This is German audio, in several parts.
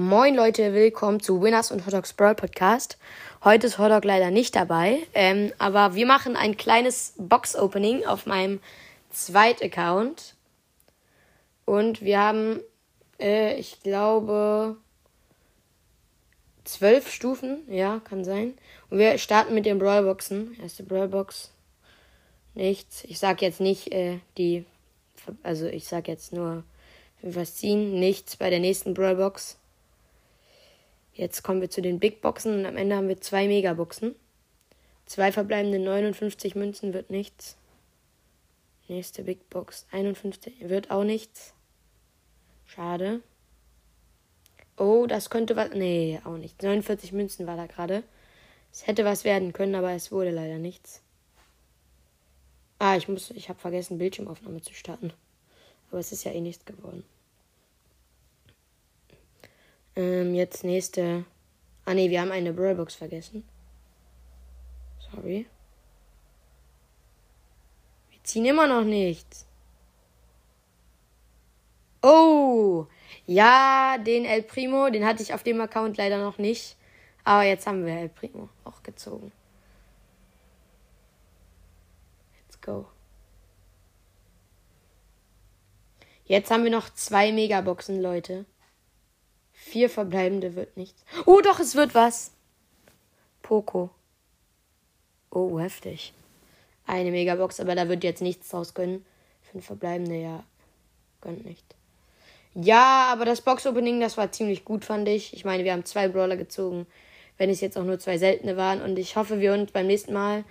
Moin Leute, willkommen zu Winners und Hotdogs Brawl Podcast. Heute ist Hotdog leider nicht dabei, ähm, aber wir machen ein kleines Box-Opening auf meinem zweiten Account. Und wir haben, äh, ich glaube, zwölf Stufen, ja, kann sein. Und wir starten mit den Brawlboxen. Erste Brawlbox, nichts. Ich sag jetzt nicht äh, die, also ich sag jetzt nur was ziehen, nichts bei der nächsten Brawlbox. Jetzt kommen wir zu den Big Boxen und am Ende haben wir zwei Megaboxen. Zwei verbleibende 59 Münzen wird nichts. Nächste Big Box 51 wird auch nichts. Schade. Oh, das könnte was. Nee, auch nicht. 49 Münzen war da gerade. Es hätte was werden können, aber es wurde leider nichts. Ah, ich muss. Ich habe vergessen, Bildschirmaufnahme zu starten. Aber es ist ja eh nichts geworden. Ähm, jetzt nächste. Ah ne, wir haben eine Brawlbox vergessen. Sorry. Wir ziehen immer noch nichts. Oh! Ja, den El Primo, den hatte ich auf dem Account leider noch nicht. Aber jetzt haben wir El Primo auch gezogen. Let's go. Jetzt haben wir noch zwei Megaboxen, Leute. Vier verbleibende wird nichts. Oh, doch, es wird was. Poco. Oh, heftig. Eine Megabox, aber da wird jetzt nichts draus gönnen. Fünf verbleibende, ja. Gönnt nicht. Ja, aber das Box-Opening, das war ziemlich gut, fand ich. Ich meine, wir haben zwei Brawler gezogen, wenn es jetzt auch nur zwei seltene waren. Und ich hoffe, wir uns beim nächsten Mal,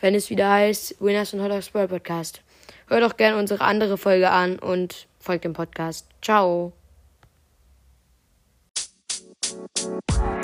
wenn es wieder heißt, Winners und Hot Dogs Brawl Podcast. Hört doch gerne unsere andere Folge an und folgt dem Podcast. Ciao. Thank you.